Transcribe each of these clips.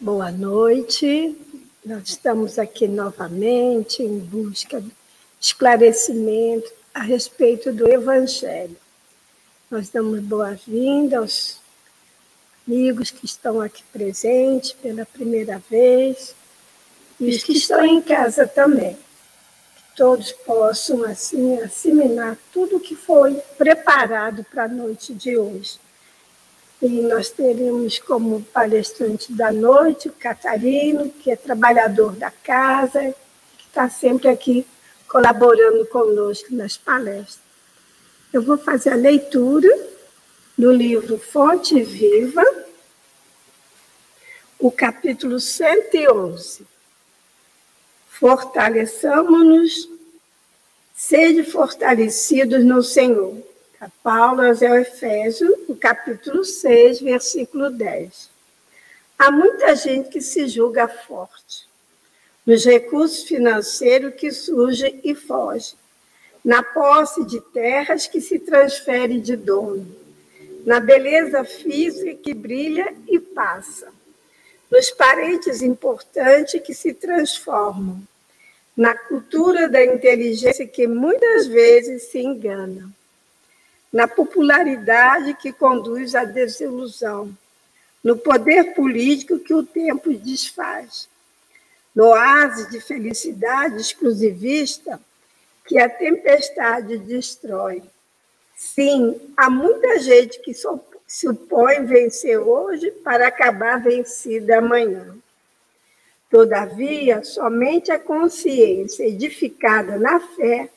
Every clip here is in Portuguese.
Boa noite. Nós estamos aqui novamente em busca de esclarecimento a respeito do Evangelho. Nós damos boa-vinda aos amigos que estão aqui presentes pela primeira vez e os que estão em casa também. Que todos possam, assim, assimilar tudo o que foi preparado para a noite de hoje. E nós teremos como palestrante da noite o Catarino, que é trabalhador da casa, que está sempre aqui colaborando conosco nas palestras. Eu vou fazer a leitura do livro Fonte Viva, o capítulo 111. Fortaleçamos-nos, sede fortalecidos no Senhor. A Paulo aos Efésios, o capítulo 6, versículo 10. Há muita gente que se julga forte nos recursos financeiros que surge e foge na posse de terras que se transfere de dono, na beleza física que brilha e passa, nos parentes importantes que se transformam, na cultura da inteligência que muitas vezes se engana, na popularidade que conduz à desilusão, no poder político que o tempo desfaz, no oásis de felicidade exclusivista que a tempestade destrói. Sim, há muita gente que se opõe vencer hoje para acabar vencida amanhã. Todavia, somente a consciência edificada na fé,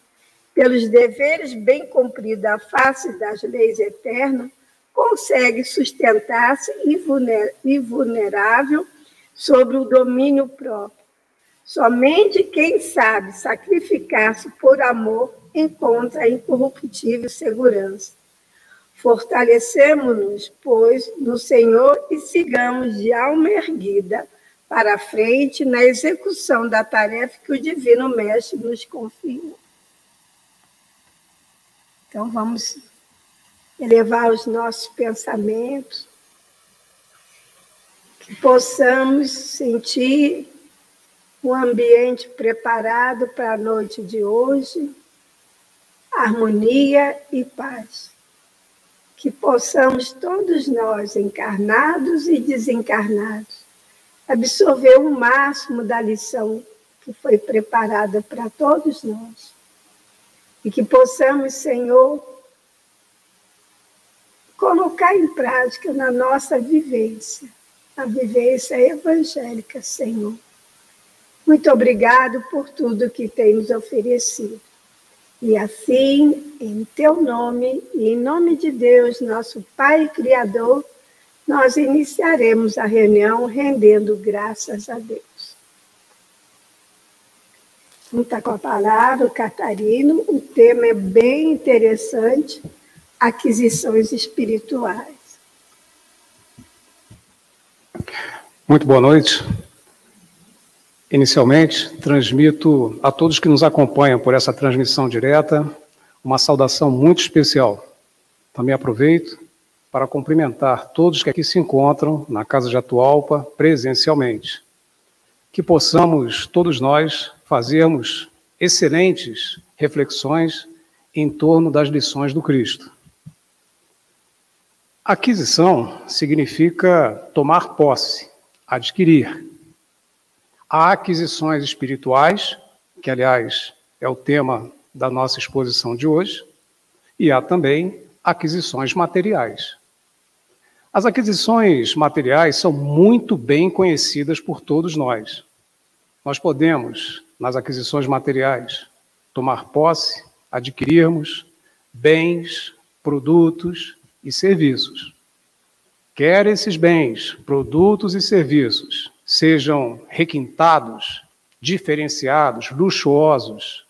pelos deveres bem cumpridos à face das leis eternas, consegue sustentar-se invulnerável sobre o domínio próprio Somente quem sabe sacrificar-se por amor encontra incorruptível segurança. Fortalecemos-nos, pois, no Senhor e sigamos de alma erguida para frente na execução da tarefa que o Divino Mestre nos confiou. Então, vamos elevar os nossos pensamentos, que possamos sentir um ambiente preparado para a noite de hoje, harmonia e paz. Que possamos todos nós, encarnados e desencarnados, absorver o máximo da lição que foi preparada para todos nós. E que possamos, Senhor, colocar em prática na nossa vivência, a vivência evangélica, Senhor muito obrigado por tudo que tem nos oferecido. E assim, em teu nome e em nome de Deus, nosso Pai Criador, nós iniciaremos a reunião rendendo graças a Deus. Palavra, o Catarino. O tema é bem interessante: aquisições espirituais. Muito boa noite. Inicialmente, transmito a todos que nos acompanham por essa transmissão direta uma saudação muito especial. Também aproveito para cumprimentar todos que aqui se encontram na Casa de Atualpa presencialmente. Que possamos, todos nós, fazermos excelentes reflexões em torno das lições do Cristo. Aquisição significa tomar posse, adquirir. Há aquisições espirituais, que, aliás, é o tema da nossa exposição de hoje, e há também aquisições materiais. As aquisições materiais são muito bem conhecidas por todos nós. Nós podemos, nas aquisições materiais, tomar posse, adquirirmos bens, produtos e serviços. Quer esses bens, produtos e serviços sejam requintados, diferenciados, luxuosos,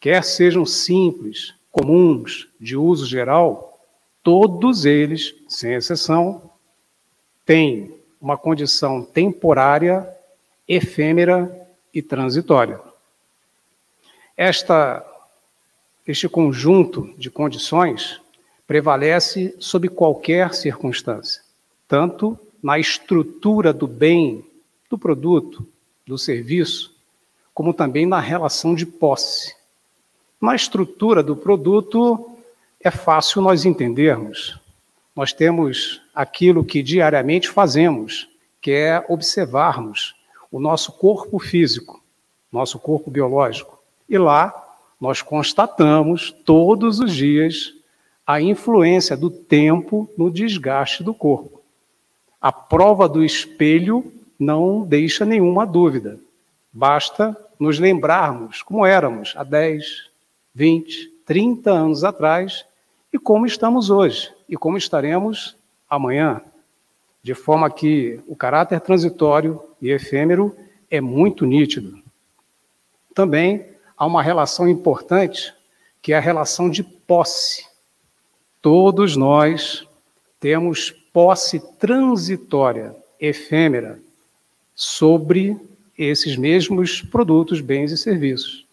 quer sejam simples, comuns, de uso geral, todos eles, sem exceção, têm uma condição temporária, efêmera e transitória. Esta, este conjunto de condições prevalece sob qualquer circunstância, tanto na estrutura do bem do produto, do serviço, como também na relação de posse. Na estrutura do produto, é fácil nós entendermos. Nós temos aquilo que diariamente fazemos, que é observarmos o nosso corpo físico, nosso corpo biológico. E lá nós constatamos todos os dias a influência do tempo no desgaste do corpo. A prova do espelho não deixa nenhuma dúvida. Basta nos lembrarmos como éramos há 10, 20, 30 anos atrás e como estamos hoje e como estaremos amanhã, de forma que o caráter transitório e efêmero é muito nítido. Também há uma relação importante, que é a relação de posse. Todos nós temos posse transitória, efêmera, sobre esses mesmos produtos, bens e serviços.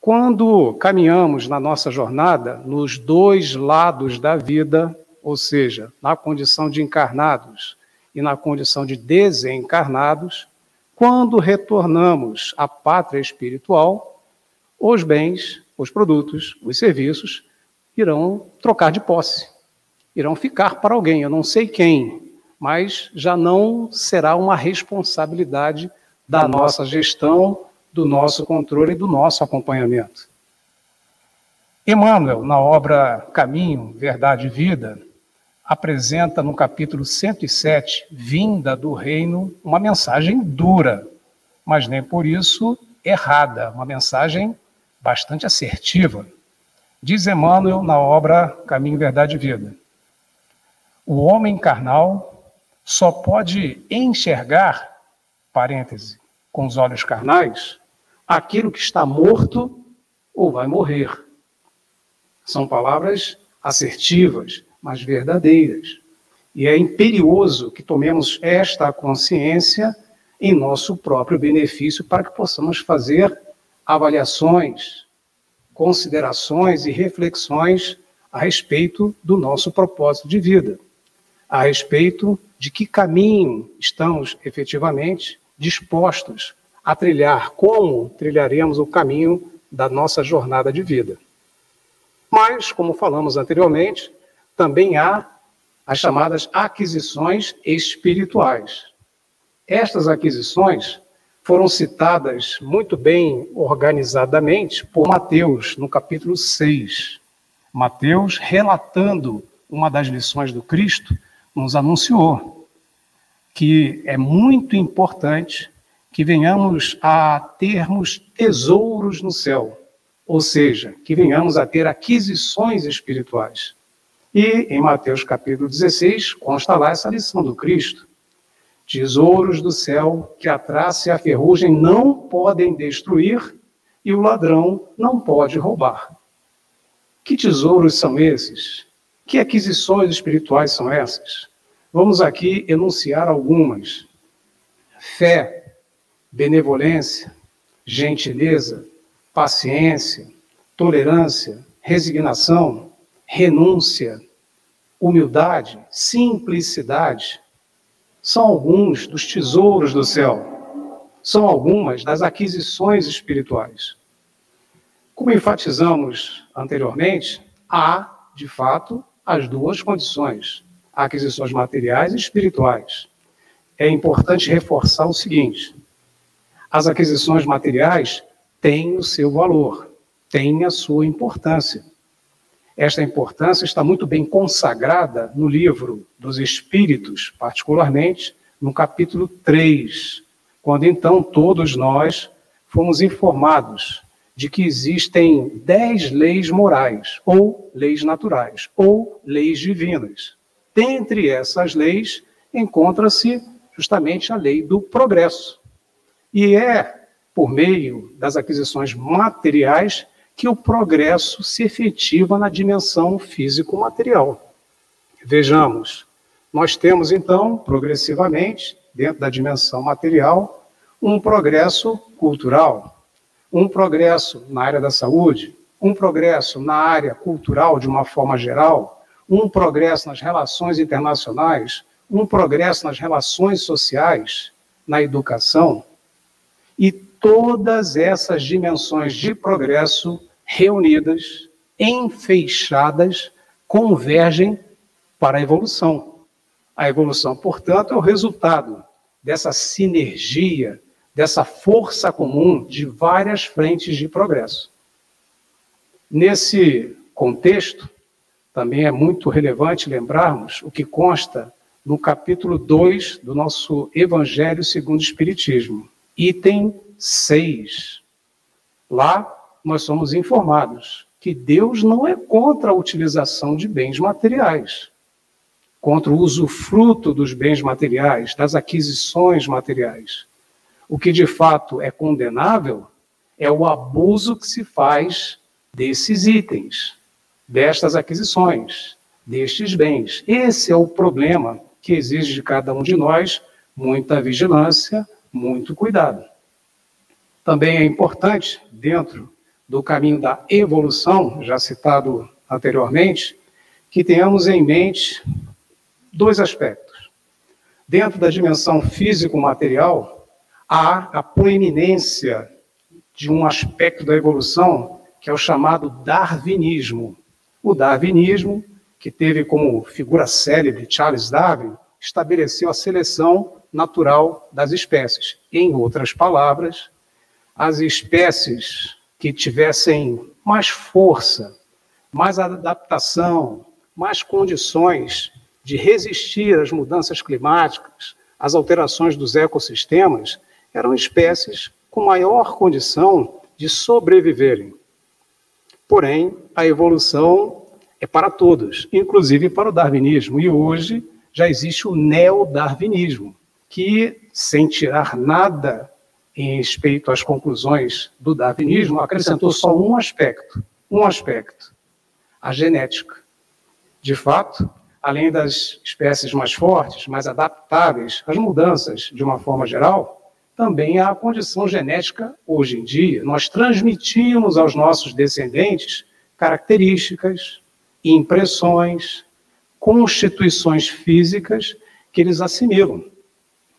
Quando caminhamos na nossa jornada nos dois lados da vida, ou seja, na condição de encarnados e na condição de desencarnados, quando retornamos à pátria espiritual, os bens, os produtos, os serviços irão trocar de posse, irão ficar para alguém, eu não sei quem, mas já não será uma responsabilidade da nossa gestão, do nosso controle e do nosso acompanhamento. Emmanuel, na obra Caminho, Verdade e Vida, apresenta no capítulo 107, Vinda do Reino, uma mensagem dura, mas nem por isso errada, uma mensagem bastante assertiva. Diz Emmanuel na obra Caminho, Verdade e Vida: O homem carnal só pode enxergar parêntese, com os olhos carnais, aquilo que está morto ou vai morrer. São palavras assertivas, mas verdadeiras. E é imperioso que tomemos esta consciência em nosso próprio benefício para que possamos fazer avaliações, considerações e reflexões a respeito do nosso propósito de vida, a respeito de que caminho estamos efetivamente dispostos a trilhar, como trilharemos o caminho da nossa jornada de vida. Mas, como falamos anteriormente, também há as chamadas aquisições espirituais. Estas aquisições foram citadas muito bem organizadamente por Mateus, no capítulo 6. Mateus, relatando uma das lições do Cristo, nos anunciou que é muito importante que venhamos a termos tesouros no céu, ou seja, que venhamos a ter aquisições espirituais. E em Mateus capítulo 16 consta lá essa lição do Cristo. Tesouros do céu que a traça e a ferrugem não podem destruir e o ladrão não pode roubar. Que tesouros são esses? Que aquisições espirituais são essas? Vamos aqui enunciar algumas: fé, benevolência, gentileza, paciência, tolerância, resignação, renúncia, humildade, simplicidade. São alguns dos tesouros do céu. São algumas das aquisições espirituais. Como enfatizamos anteriormente, há, de fato, as duas condições: aquisições materiais e espirituais. É importante reforçar o seguinte: as aquisições materiais têm o seu valor, têm a sua importância. Esta importância está muito bem consagrada no livro dos Espíritos, particularmente no capítulo 3, quando então todos nós fomos informados de que existem dez leis morais, ou leis naturais, ou leis divinas. Dentre essas leis, encontra-se justamente a lei do progresso. E é por meio das aquisições materiais que o progresso se efetiva na dimensão físico-material. Vejamos, nós temos então, progressivamente, dentro da dimensão material, um progresso cultural, um progresso na área da saúde, um progresso na área cultural de uma forma geral, um progresso nas relações internacionais, um progresso nas relações sociais, na educação, e todas essas dimensões de progresso reunidas, enfeixadas, convergem para a evolução. A evolução, portanto, é o resultado dessa sinergia, dessa força comum de várias frentes de progresso. Nesse contexto, também é muito relevante lembrarmos o que consta no capítulo 2 do nosso Evangelho segundo o Espiritismo, item 6. Lá nós somos informados que Deus não é contra a utilização de bens materiais, contra o usufruto dos bens materiais, das aquisições materiais. O que de fato é condenável é o abuso que se faz desses itens, destas aquisições, destes bens. Esse é o problema que exige de cada um de nós muita vigilância, muito cuidado. Também é importante, dentro do caminho da evolução, já citado anteriormente, que tenhamos em mente dois aspectos. Dentro da dimensão físico-material, há a proeminência de um aspecto da evolução que é o chamado darwinismo. O darwinismo, que teve como figura célebre Charles Darwin, estabeleceu a seleção natural das espécies. Em outras palavras, as espécies que tivessem mais força, mais adaptação, mais condições de resistir às mudanças climáticas, às alterações dos ecossistemas, eram espécies com maior condição de sobreviverem. Porém, a evolução é para todos, inclusive para o darwinismo, e hoje já existe o neodarwinismo, que, sem tirar nada em respeito às conclusões do darwinismo, acrescentou só um aspecto, um aspecto, a genética. De fato, além das espécies mais fortes, mais adaptáveis às mudanças de uma forma geral, também há a condição genética hoje em dia. Nós transmitimos aos nossos descendentes características, impressões, constituições físicas que eles assimilam.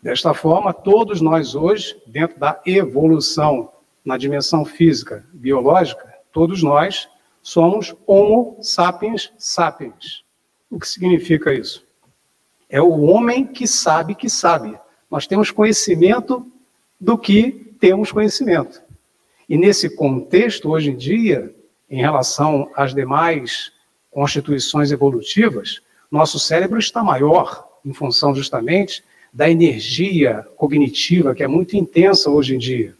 Desta forma, todos nós hoje, dentro da evolução na dimensão física, biológica, todos nós somos Homo sapiens sapiens. O que significa isso? É o homem que sabe que sabe. Nós temos conhecimento do que temos conhecimento. E nesse contexto, hoje em dia, em relação às demais constituições evolutivas, nosso cérebro está maior em função justamente da energia cognitiva, que é muito intensa hoje em dia.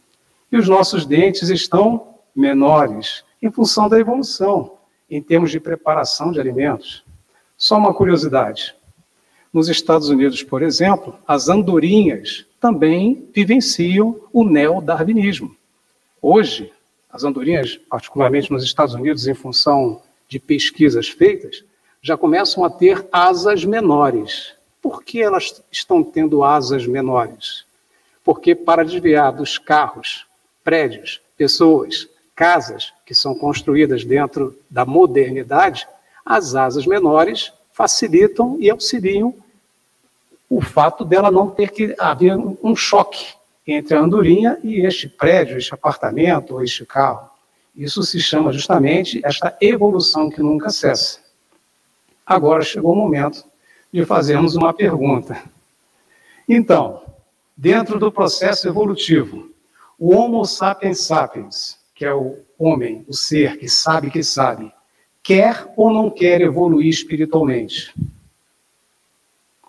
E os nossos dentes estão menores, em função da evolução, em termos de preparação de alimentos. Só uma curiosidade: nos Estados Unidos, por exemplo, as andorinhas também vivenciam o neodarwinismo. Hoje, as andorinhas, particularmente nos Estados Unidos, em função de pesquisas feitas, já começam a ter asas menores. Por que elas estão tendo asas menores? Porque para desviar dos carros, prédios, pessoas, casas que são construídas dentro da modernidade, as asas menores facilitam e auxiliam o fato dela não ter que haver um choque entre a andorinha e este prédio, este apartamento ou este carro. Isso se chama justamente esta evolução que nunca cessa. Agora chegou o momento de fazermos uma pergunta. Então, dentro do processo evolutivo, o Homo sapiens sapiens, que é o homem, o ser que sabe que sabe, quer ou não quer evoluir espiritualmente?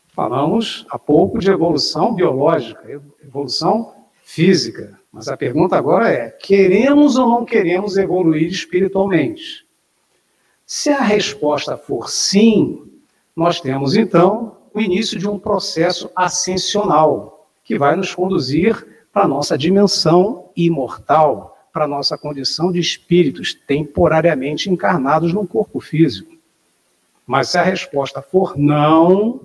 Falamos há pouco de evolução biológica, evolução física, mas a pergunta agora é: queremos ou não queremos evoluir espiritualmente? Se a resposta for sim, nós temos então o início de um processo ascensional que vai nos conduzir para a nossa dimensão imortal, para a nossa condição de espíritos temporariamente encarnados num corpo físico. Mas se a resposta for não,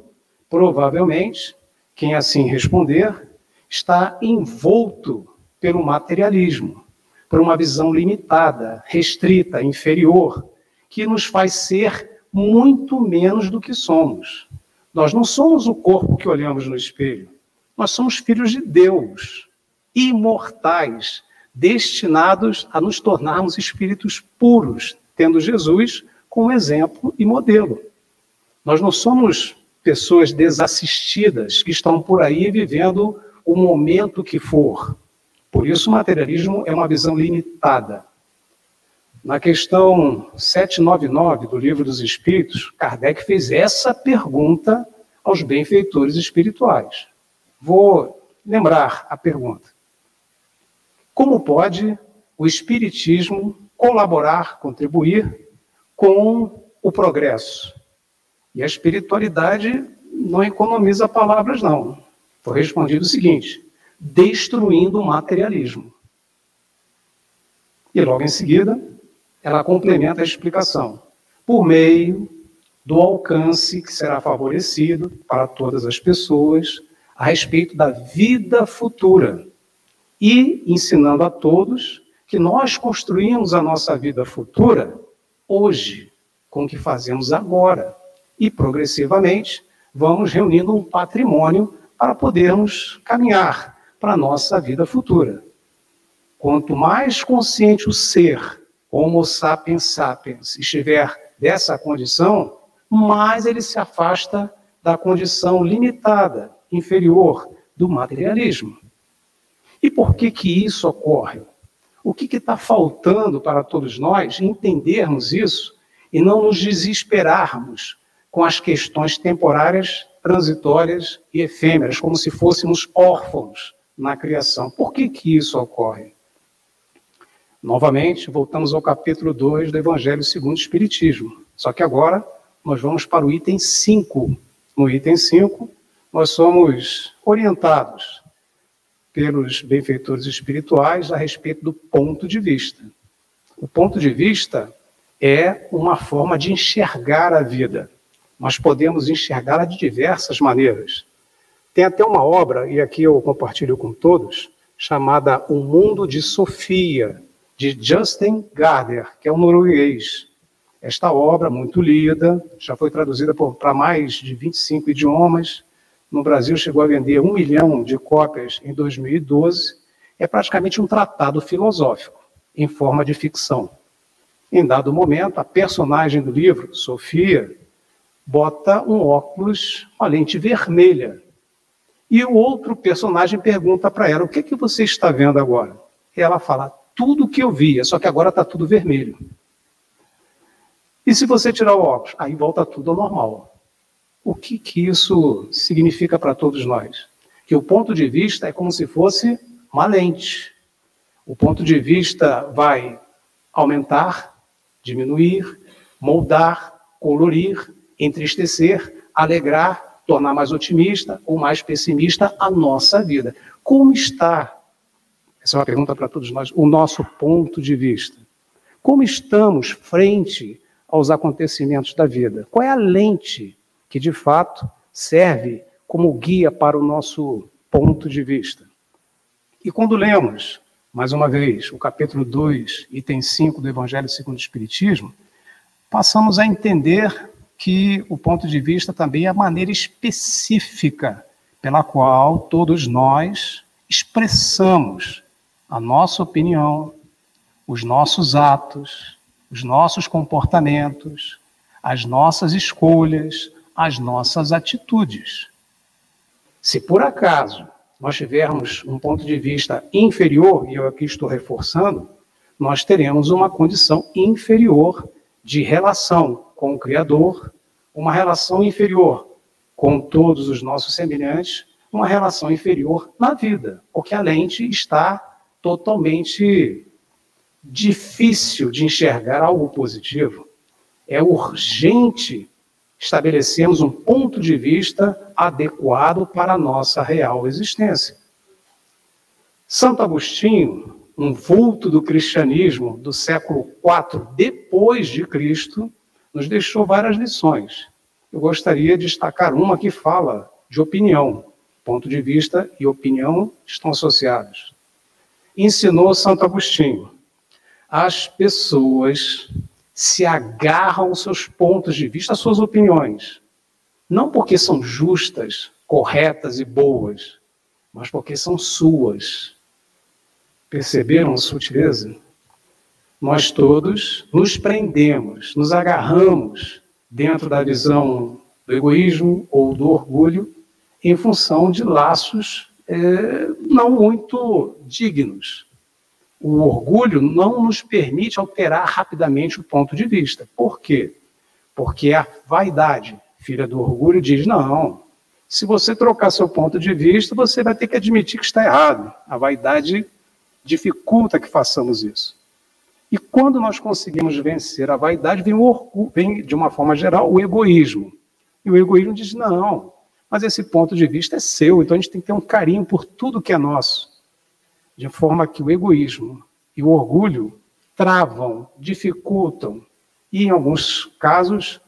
provavelmente, quem assim responder está envolto pelo materialismo, por uma visão limitada, restrita, inferior, que nos faz ser muito menos do que somos. Nós não somos o corpo que olhamos no espelho. Nós somos filhos de Deus, imortais, destinados a nos tornarmos espíritos puros, tendo Jesus como exemplo e modelo. Nós não somos pessoas desassistidas que estão por aí vivendo o momento que for. Por isso, o materialismo é uma visão limitada. Na questão 799 do Livro dos Espíritos, Kardec fez essa pergunta aos benfeitores espirituais. Vou lembrar a pergunta. Como pode o Espiritismo colaborar, contribuir com o progresso? E a espiritualidade não economiza palavras, não. Foi respondido o seguinte: destruindo o materialismo. E logo em seguida, ela complementa a explicação. Por meio do alcance que será favorecido para todas as pessoas a respeito da vida futura e ensinando a todos que nós construímos a nossa vida futura hoje, com o que fazemos agora, e progressivamente vamos reunindo um patrimônio para podermos caminhar para a nossa vida futura. Quanto mais consciente o ser, Homo sapiens sapiens, estiver dessa condição, mais ele se afasta da condição limitada, inferior do materialismo. E por que que isso ocorre? O que está faltando para todos nós entendermos isso e não nos desesperarmos com as questões temporárias, transitórias e efêmeras, como se fôssemos órfãos na criação. Por que que isso ocorre? Novamente, voltamos ao capítulo 2 do Evangelho segundo o Espiritismo. Só que agora nós vamos para o item 5. No item 5, nós somos orientados pelos benfeitores espirituais a respeito do ponto de vista. O ponto de vista é uma forma de enxergar a vida. Nós podemos enxergá-la de diversas maneiras. Tem até uma obra, e aqui eu compartilho com todos, chamada O Mundo de Sofia, de Justin Gardner, que é um norueguês. Esta obra, muito lida, já foi traduzida para mais de 25 idiomas. No Brasil, chegou a vender um milhão de cópias em 2012. É praticamente um tratado filosófico, em forma de ficção. Em dado momento, a personagem do livro, Sofia, bota um óculos, uma lente vermelha. E o outro personagem pergunta para ela: O que, é que você está vendo agora? E ela fala: Tudo o que eu via, só que agora está tudo vermelho. E se você tirar o óculos? Aí volta tudo ao normal. O que, que isso significa para todos nós? Que o ponto de vista é como se fosse uma lente. O ponto de vista vai aumentar, diminuir, moldar, colorir, entristecer, alegrar, tornar mais otimista ou mais pessimista a nossa vida. Como está? Essa é uma pergunta para todos nós. O nosso ponto de vista. Como estamos frente aos acontecimentos da vida? Qual é a lente que de fato serve como guia para o nosso ponto de vista? E quando lemos, mais uma vez, o capítulo 2, item 5 do Evangelho segundo o Espiritismo, passamos a entender que o ponto de vista também é a maneira específica pela qual todos nós expressamos a nossa opinião, os nossos atos, os nossos comportamentos, as nossas escolhas, as nossas atitudes. Se por acaso nós tivermos um ponto de vista inferior, e eu aqui estou reforçando, nós teremos uma condição inferior de relação com o Criador, uma relação inferior com todos os nossos semelhantes, uma relação inferior na vida, porque a lente está totalmente difícil de enxergar algo positivo. É urgente estabelecermos um ponto de vista adequado para a nossa real existência. Santo Agostinho, um vulto do cristianismo do século IV depois de Cristo, nos deixou várias lições. Eu gostaria de destacar uma que fala de opinião. Ponto de vista e opinião estão associados. Ensinou Santo Agostinho: as pessoas se agarram aos seus pontos de vista, às suas opiniões. Não porque são justas, corretas e boas, mas porque são suas. Perceberam a sutileza? Nós todos nos prendemos, nos agarramos dentro da visão do egoísmo ou do orgulho em função de laços é, não muito dignos. O orgulho não nos permite alterar rapidamente o ponto de vista. Por quê? Porque a vaidade, filha do orgulho, diz: não, se você trocar seu ponto de vista, você vai ter que admitir que está errado. A vaidade dificulta que façamos isso. E quando nós conseguimos vencer a vaidade, vem, orgulho, vem de uma forma geral o egoísmo. E o egoísmo diz: não, mas esse ponto de vista é seu, então a gente tem que ter um carinho por tudo que é nosso. De forma que o egoísmo e o orgulho travam, dificultam e, em alguns casos,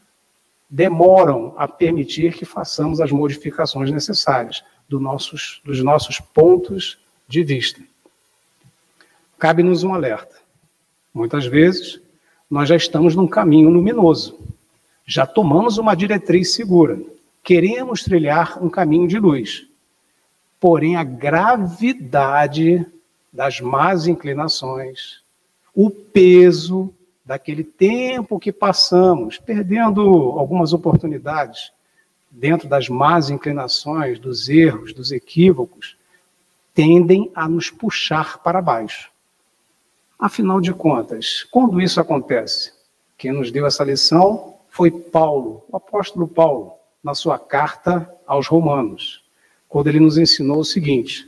demoram a permitir que façamos as modificações necessárias do nossos, dos nossos pontos de vista. Cabe-nos um alerta. Muitas vezes, nós já estamos num caminho luminoso, já tomamos uma diretriz segura, queremos trilhar um caminho de luz. Porém, a gravidade das más inclinações, o peso daquele tempo que passamos, perdendo algumas oportunidades dentro das más inclinações, dos erros, dos equívocos, tendem a nos puxar para baixo. Afinal de contas, quando isso acontece? Quem nos deu essa lição foi Paulo, o apóstolo Paulo, na sua carta aos Romanos, quando ele nos ensinou o seguinte: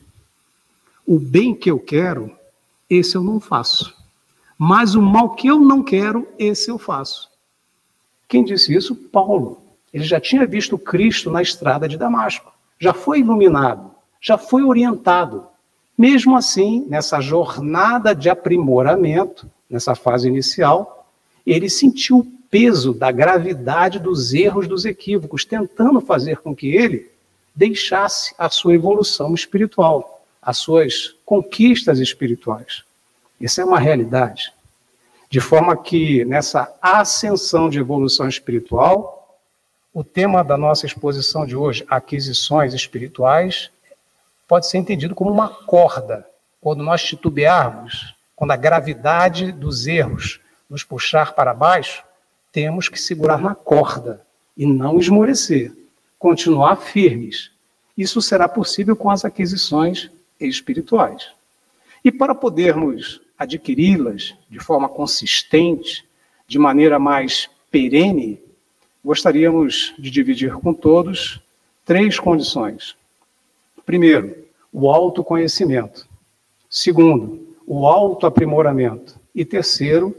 o bem que eu quero, esse eu não faço mas o mal que eu não quero, esse eu faço. Quem disse isso? Paulo. Ele já tinha visto Cristo na estrada de Damasco, já foi iluminado, já foi orientado. Mesmo assim, nessa jornada de aprimoramento, nessa fase inicial, ele sentiu peso da gravidade dos erros, dos equívocos, tentando fazer com que ele deixasse a sua evolução espiritual, as suas conquistas espirituais. Isso é uma realidade. De forma que, nessa ascensão de evolução espiritual, o tema da nossa exposição de hoje, aquisições espirituais, pode ser entendido como uma corda. Quando nós titubearmos, quando a gravidade dos erros nos puxar para baixo, temos que segurar na corda e não esmorecer, continuar firmes. Isso será possível com as aquisições espirituais. E para podermos adquiri-las de forma consistente, de maneira mais perene, gostaríamos de dividir com todos três condições. Primeiro, o autoconhecimento. Segundo, o autoaprimoramento. E terceiro,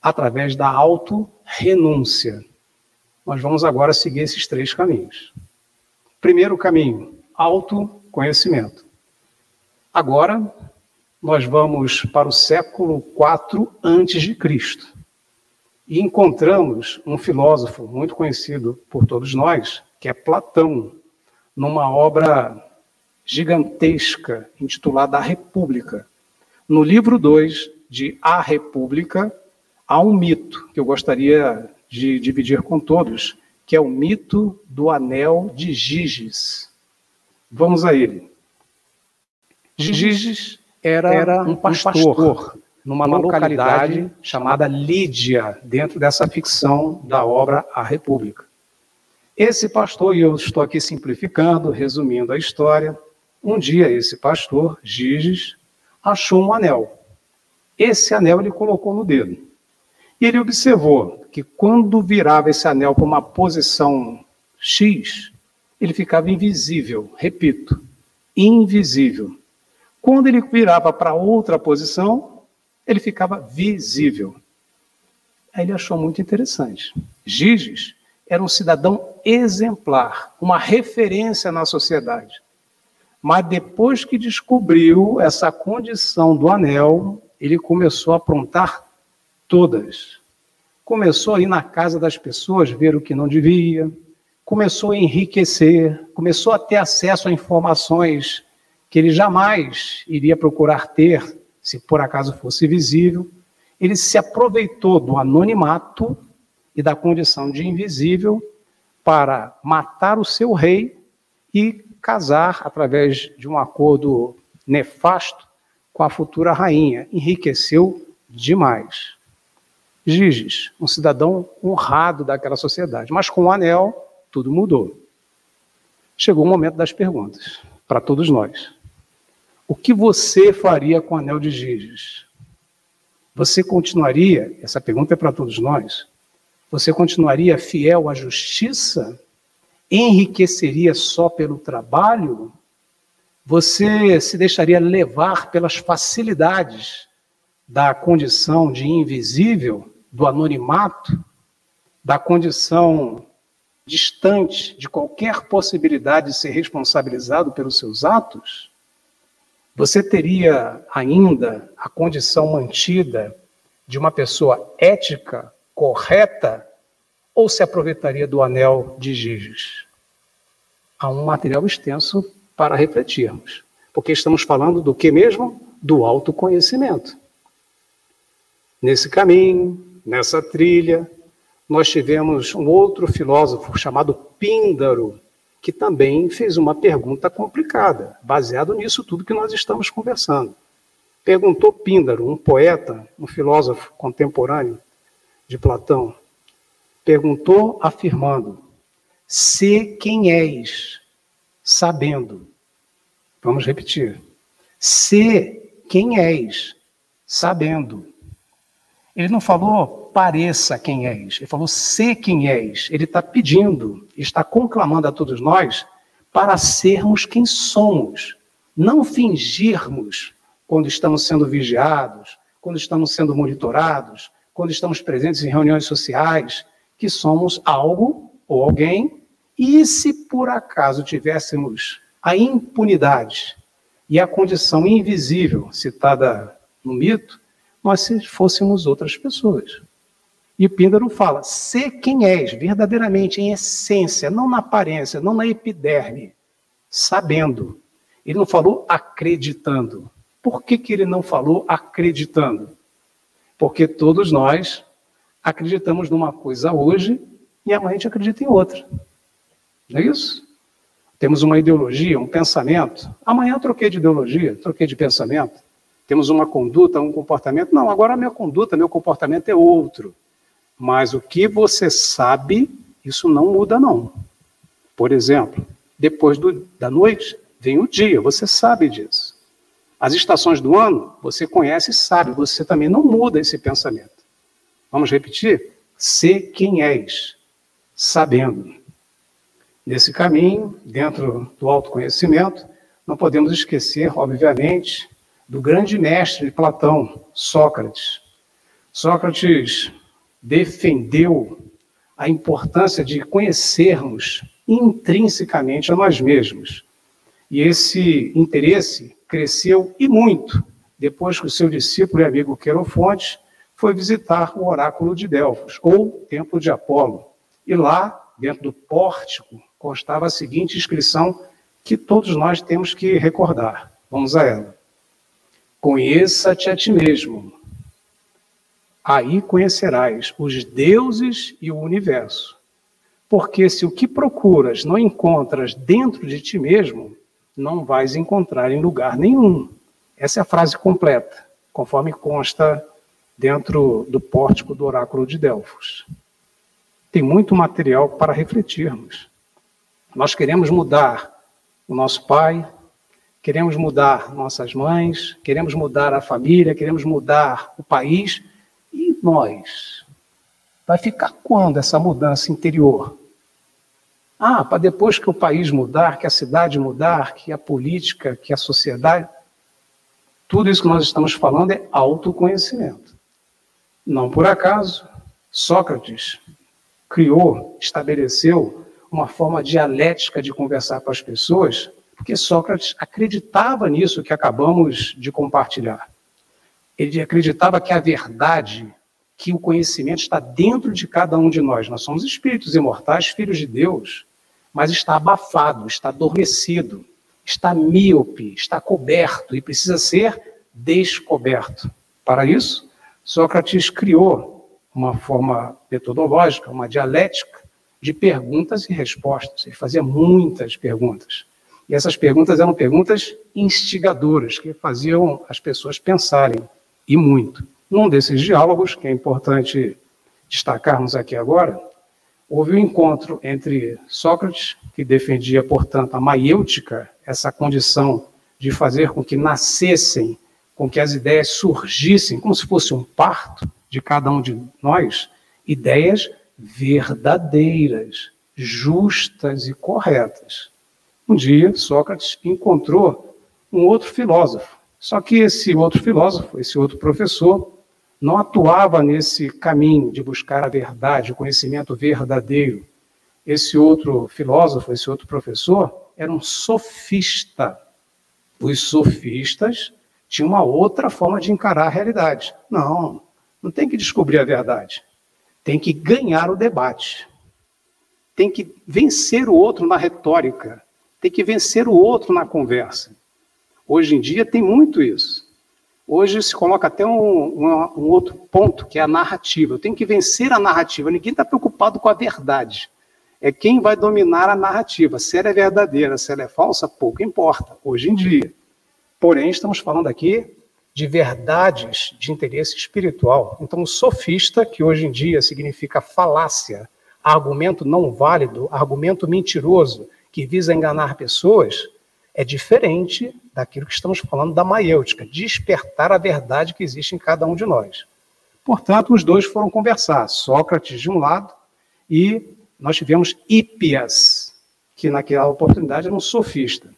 através da auto-renúncia. Nós vamos agora seguir esses três caminhos. Primeiro caminho, autoconhecimento. Agora, nós vamos para o século IV antes de Cristo e encontramos um filósofo muito conhecido por todos nós, que é Platão, numa obra gigantesca intitulada A República. No livro 2 de A República, há um mito que eu gostaria de dividir com todos, que é o mito do anel de Giges. Vamos a ele. Giges era, era um, pastor, um pastor numa localidade, localidade chamada Lídia, dentro dessa ficção da obra A República. Esse pastor, e eu estou aqui simplificando, resumindo a história, um dia esse pastor, Giges, achou um anel. Esse anel ele colocou no dedo. E ele observou que quando virava esse anel para uma posição X, ele ficava invisível. Repito, invisível. Quando ele virava para outra posição, ele ficava visível. Aí ele achou muito interessante. Giges era um cidadão exemplar, uma referência na sociedade. Mas depois que descobriu essa condição do anel, ele começou a aprontar todas. Começou a ir na casa das pessoas ver o que não devia, começou a enriquecer, começou a ter acesso a informações que ele jamais iria procurar ter, se por acaso fosse visível, ele se aproveitou do anonimato e da condição de invisível para matar o seu rei e casar através de um acordo nefasto com a futura rainha. Enriqueceu demais. Giges, um cidadão honrado daquela sociedade. Mas com o anel, tudo mudou. Chegou o momento das perguntas, para todos nós. O que você faria com o anel de Giges? Você continuaria, essa pergunta é para todos nós, você continuaria fiel à justiça? Enriqueceria só pelo trabalho? Você se deixaria levar pelas facilidades da condição de invisível, do anonimato, da condição distante de qualquer possibilidade de ser responsabilizado pelos seus atos? Você teria ainda a condição mantida de uma pessoa ética, correta, ou se aproveitaria do anel de Giges? Há um material extenso para refletirmos, porque estamos falando do que mesmo? Do autoconhecimento. Nesse caminho, nessa trilha, nós tivemos um outro filósofo chamado Píndaro, que também fez uma pergunta complicada, baseado nisso tudo que nós estamos conversando. Perguntou Píndaro, um poeta, um filósofo contemporâneo de Platão, perguntou afirmando: Se quem és, sabendo. Vamos repetir. Se quem és, sabendo. Ele não falou pareça quem és, ele falou ser quem és. Ele está pedindo, está conclamando a todos nós para sermos quem somos, não fingirmos quando estamos sendo vigiados, quando estamos sendo monitorados, quando estamos presentes em reuniões sociais, que somos algo ou alguém, e se por acaso tivéssemos a impunidade e a condição invisível citada no mito, nós fôssemos outras pessoas. E Píndaro fala: ser quem és, verdadeiramente, em essência, não na aparência, não na epiderme, sabendo. Ele não falou acreditando. Por que, que ele não falou acreditando? Porque todos nós acreditamos numa coisa hoje e amanhã a gente acredita em outra. Não é isso? Temos uma ideologia, um pensamento. Amanhã eu troquei de ideologia, troquei de pensamento temos uma conduta, um comportamento. Não, agora a minha conduta, meu comportamento é outro. Mas o que você sabe, isso não muda, não. Por exemplo, depois do, da noite vem o dia, você sabe disso. As estações do ano, você conhece e sabe, você também não muda esse pensamento. Vamos repetir? Ser quem és, sabendo. Nesse caminho, dentro do autoconhecimento, não podemos esquecer, obviamente, do grande mestre de Platão, Sócrates. Sócrates defendeu a importância de conhecermos intrinsecamente a nós mesmos. E esse interesse cresceu e muito depois que o seu discípulo e amigo Querofonte foi visitar o oráculo de Delfos, ou Templo de Apolo. E lá, dentro do pórtico, constava a seguinte inscrição que todos nós temos que recordar. Vamos a ela. Conheça-te a ti mesmo. Aí conhecerás os deuses e o universo. Porque se o que procuras não encontras dentro de ti mesmo, não vais encontrar em lugar nenhum. Essa é a frase completa, conforme consta dentro do pórtico do oráculo de Delfos. Tem muito material para refletirmos. Nós queremos mudar o nosso pai, queremos mudar nossas mães, queremos mudar a família, queremos mudar o país. Nós? Vai ficar quando essa mudança interior? Ah, para depois que o país mudar, que a cidade mudar, que a política, que a sociedade. Tudo isso que nós estamos falando é autoconhecimento. Não por acaso, Sócrates criou, estabeleceu uma forma dialética de conversar com as pessoas porque Sócrates acreditava nisso que acabamos de compartilhar. Ele acreditava que a verdade, que o conhecimento está dentro de cada um de nós. Nós somos espíritos imortais, filhos de Deus, mas está abafado, está adormecido, está míope, está coberto e precisa ser descoberto. Para isso, Sócrates criou uma forma metodológica, uma dialética de perguntas e respostas. Ele fazia muitas perguntas. E essas perguntas eram perguntas instigadoras, que faziam as pessoas pensarem, e muito. Num desses diálogos, que é importante destacarmos aqui agora, houve um encontro entre Sócrates, que defendia, portanto, a maiêutica, essa condição de fazer com que nascessem, com que as ideias surgissem, como se fosse um parto de cada um de nós, ideias verdadeiras, justas e corretas. Um dia, Sócrates encontrou um outro filósofo. Só que esse outro filósofo, esse outro professor, não atuava nesse caminho de buscar a verdade, o conhecimento verdadeiro. Esse outro filósofo, esse outro professor, era um sofista. Os sofistas tinham uma outra forma de encarar a realidade. Não, não tem que descobrir a verdade. Tem que ganhar o debate. Tem que vencer o outro na retórica. Tem que vencer o outro na conversa. Hoje em dia tem muito isso. Hoje se coloca até um, um, um outro ponto, que é a narrativa. Eu tenho que vencer a narrativa. Ninguém está preocupado com a verdade. É quem vai dominar a narrativa. Se ela é verdadeira, se ela é falsa, pouco importa, hoje em dia. Porém, estamos falando aqui de verdades de interesse espiritual. Então, o sofista, que hoje em dia significa falácia, argumento não válido, argumento mentiroso, que visa enganar pessoas, é diferente daquilo que estamos falando da maiêutica, despertar a verdade que existe em cada um de nós. Portanto, os dois foram conversar, Sócrates de um lado e nós tivemos Hípias, que naquela oportunidade era um sofista.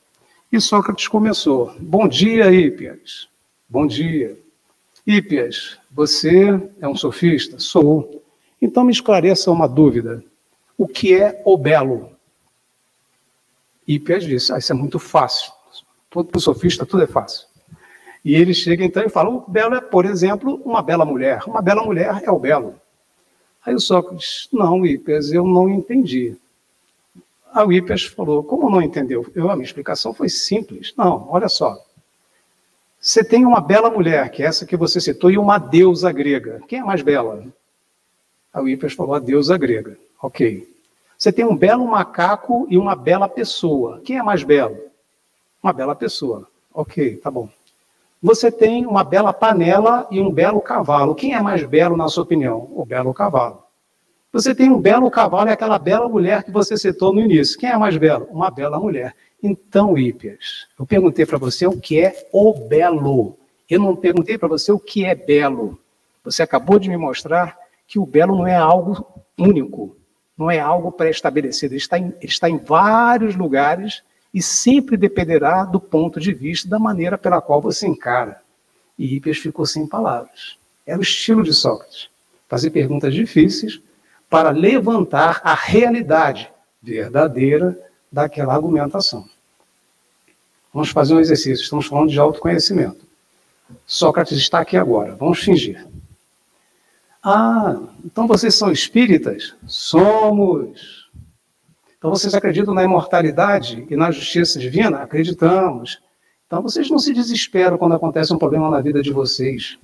E Sócrates começou: Bom dia, Hípias. Bom dia. Hípias, você é um sofista? Sou. Então me esclareça uma dúvida. O que é o Hípias disse: ah, Isso é muito fácil. Todo sofista, tudo é fácil. E ele chega então e fala: O belo é, por exemplo, uma bela mulher. Uma bela mulher é o belo. Aí o Sócrates: Não, Hípias, eu não entendi. Aí o falou: Como não entendeu? Eu, a minha explicação foi simples. Não, olha só. Você tem uma bela mulher, que é essa que você citou, e uma deusa grega. Quem é mais bela? A Wipers falou a deusa grega. Ok. Você tem um belo macaco e uma bela pessoa. Quem é mais belo? Uma bela pessoa. Ok, tá bom. Você tem uma bela panela e um belo cavalo. Quem é mais belo, na sua opinião? O belo cavalo. Você tem um belo cavalo e aquela bela mulher que você citou no início. Quem é mais belo? Uma bela mulher. Então, Ípias, eu perguntei para você o que é o belo. Eu não perguntei para você o que é belo. Você acabou de me mostrar que o belo não é algo único, não é algo pré-estabelecido. Ele está, em, ele está em vários lugares e sempre dependerá do ponto de vista, da maneira pela qual você encara. E Ípias ficou sem palavras. Era o estilo de Sócrates. Fazer perguntas difíceis para levantar a realidade verdadeira daquela argumentação. Vamos fazer um exercício, estamos falando de autoconhecimento. Sócrates está aqui agora, vamos fingir. Ah, então vocês são espíritas? Somos. Então vocês acreditam na imortalidade e na justiça divina? Acreditamos. Então vocês não se desesperam quando acontece um problema na vida de vocês.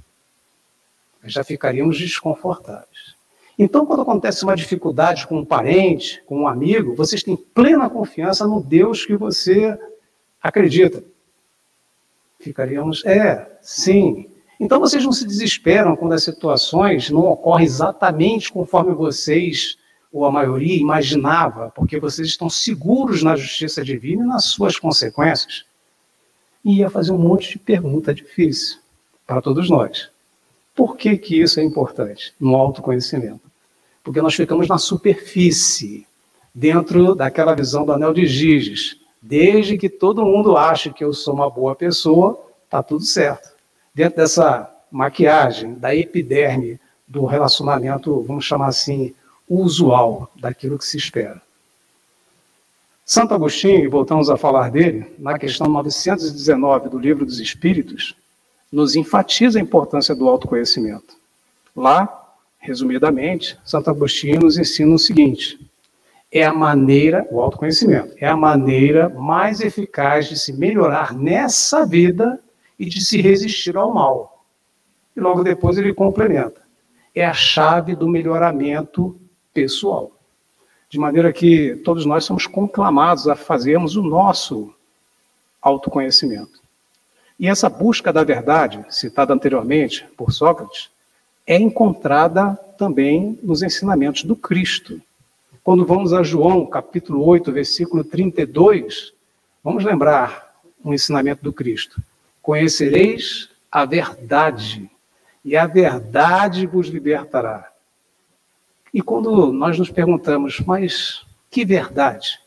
Já ficaríamos desconfortáveis. Então, quando acontece uma dificuldade com um parente, com um amigo, vocês têm plena confiança no Deus que você acredita. Ficaríamos, é, sim. Então, vocês não se desesperam quando as situações não ocorrem exatamente conforme vocês, ou a maioria, imaginava, porque vocês estão seguros na justiça divina e nas suas consequências. E ia fazer um monte de pergunta difícil para todos nós. Por que, que isso é importante no autoconhecimento? Porque nós ficamos na superfície, dentro daquela visão do anel de Giges. Desde que todo mundo ache que eu sou uma boa pessoa, está tudo certo. Dentro dessa maquiagem, da epiderme do relacionamento, vamos chamar assim, usual, daquilo que se espera. Santo Agostinho, e voltamos a falar dele, na questão 919 do Livro dos Espíritos, nos enfatiza a importância do autoconhecimento. Lá, resumidamente, Santo Agostinho nos ensina o seguinte: é a maneira, o autoconhecimento, é a maneira mais eficaz de se melhorar nessa vida e de se resistir ao mal. E logo depois ele complementa: é a chave do melhoramento pessoal. De maneira que todos nós somos conclamados a fazermos o nosso autoconhecimento. E essa busca da verdade, citada anteriormente por Sócrates, é encontrada também nos ensinamentos do Cristo. Quando vamos a João, capítulo 8, versículo 32, vamos lembrar um ensinamento do Cristo. Conhecereis a verdade, e a verdade vos libertará. E quando nós nos perguntamos, mas que verdade?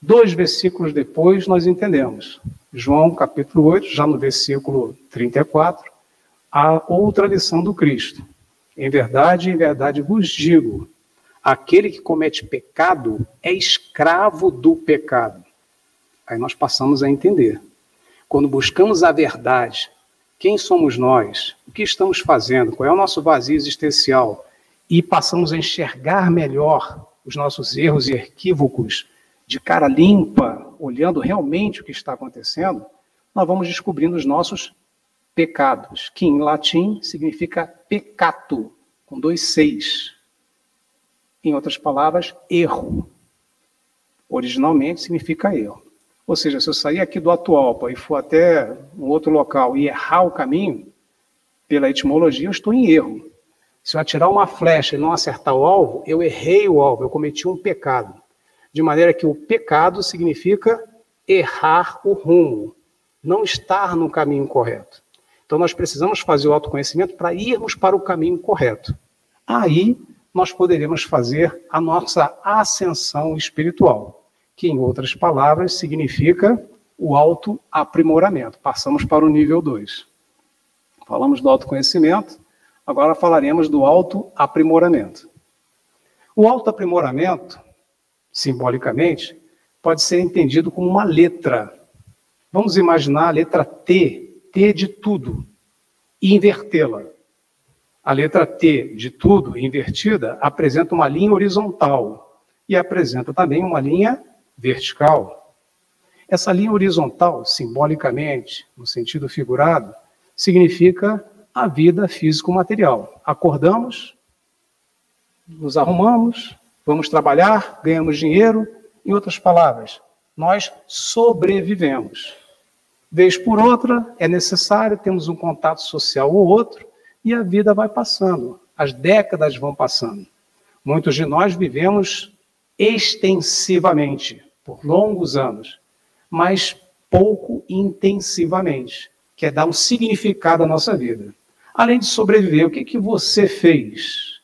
Dois versículos depois nós entendemos. João capítulo 8, já no versículo 34, a outra lição do Cristo. Em verdade, em verdade vos digo: aquele que comete pecado é escravo do pecado. Aí nós passamos a entender. Quando buscamos a verdade, quem somos nós, o que estamos fazendo, qual é o nosso vazio existencial, e passamos a enxergar melhor os nossos erros e equívocos de cara limpa, olhando realmente o que está acontecendo, nós vamos descobrindo os nossos pecados, que em latim significa pecato, com dois seis. Em outras palavras, erro. Originalmente significa erro. Ou seja, se eu sair aqui do Atualpa e for até um outro local e errar o caminho, pela etimologia, eu estou em erro. Se eu atirar uma flecha e não acertar o alvo, eu errei o alvo, eu cometi um pecado. De maneira que o pecado significa errar o rumo, não estar no caminho correto. Então nós precisamos fazer o autoconhecimento para irmos para o caminho correto. Aí nós poderemos fazer a nossa ascensão espiritual que, em outras palavras, significa o autoaprimoramento. Passamos para o nível 2. Falamos do autoconhecimento, agora falaremos do autoaprimoramento. O autoaprimoramento, simbolicamente, pode ser entendido como uma letra. Vamos imaginar a letra T, T de tudo, e invertê-la. A letra T de tudo, invertida, apresenta uma linha horizontal e apresenta também uma linha vertical. Essa linha horizontal, simbolicamente, no sentido figurado, significa a vida físico-material. Acordamos, nos arrumamos, vamos trabalhar, ganhamos dinheiro. Em outras palavras, nós sobrevivemos. Vez por outra, é necessário, temos um contato social ou outro, e a vida vai passando, as décadas vão passando. Muitos de nós vivemos extensivamente por longos anos, mas pouco intensivamente, que é dar um significado à nossa vida. Além de sobreviver, o que, que você fez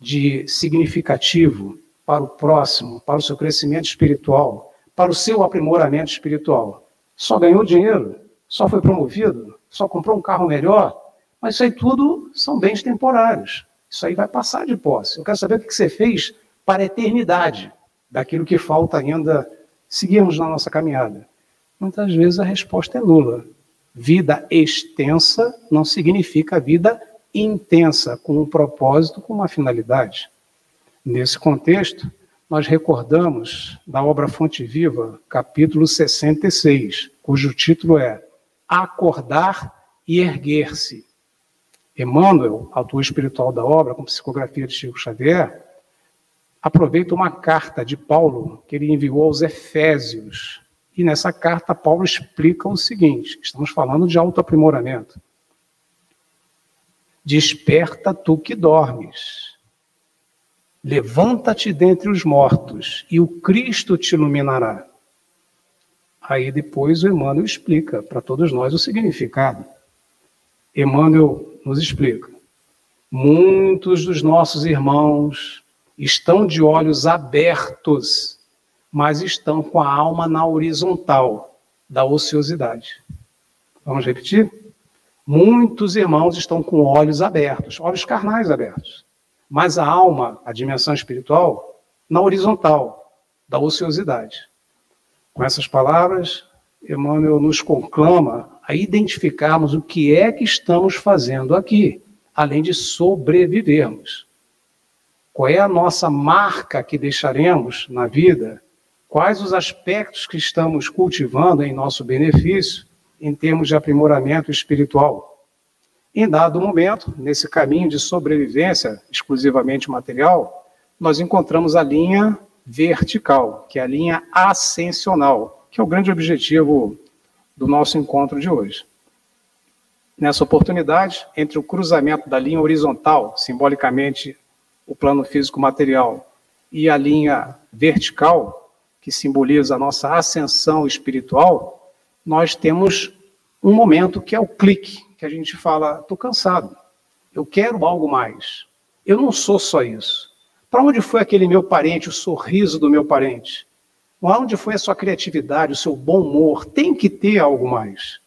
de significativo para o próximo, para o seu crescimento espiritual, para o seu aprimoramento espiritual? Só ganhou dinheiro? Só foi promovido? Só comprou um carro melhor? Mas isso aí tudo são bens temporários. Isso aí vai passar de posse. Eu quero saber o que você fez para a eternidade daquilo que falta ainda seguirmos na nossa caminhada? Muitas vezes a resposta é nula. Vida extensa não significa vida intensa, com um propósito, com uma finalidade. Nesse contexto, nós recordamos da obra Fonte Viva, capítulo 66, cujo título é Acordar e Erguer-se. Emmanuel, autor espiritual da obra, com psicografia de Chico Xavier, aproveita uma carta de Paulo que ele enviou aos Efésios. E nessa carta, Paulo explica o seguinte: estamos falando de autoaprimoramento. Desperta tu que dormes. Levanta-te dentre os mortos, e o Cristo te iluminará. Aí depois o Emmanuel explica para todos nós o significado. Emmanuel nos explica. Muitos dos nossos irmãos estão de olhos abertos, mas estão com a alma na horizontal da ociosidade. Vamos repetir? Muitos irmãos estão com olhos abertos, olhos carnais abertos, mas a alma, a dimensão espiritual, na horizontal da ociosidade. Com essas palavras, Emmanuel nos conclama a identificarmos o que é que estamos fazendo aqui, além de sobrevivermos. Qual é a nossa marca que deixaremos na vida? Quais os aspectos que estamos cultivando em nosso benefício em termos de aprimoramento espiritual? Em dado momento, nesse caminho de sobrevivência exclusivamente material, nós encontramos a linha vertical, que é a linha ascensional, que é o grande objetivo do nosso encontro de hoje. Nessa oportunidade, entre o cruzamento da linha horizontal, simbolicamente o plano físico material, e a linha vertical, que simboliza a nossa ascensão espiritual, nós temos um momento que é o clique, que a gente fala, estou cansado, eu quero algo mais. Eu não sou só isso. Para onde foi aquele meu parente, o sorriso do meu parente? Onde foi a sua criatividade, o seu bom humor? Tem que ter algo mais.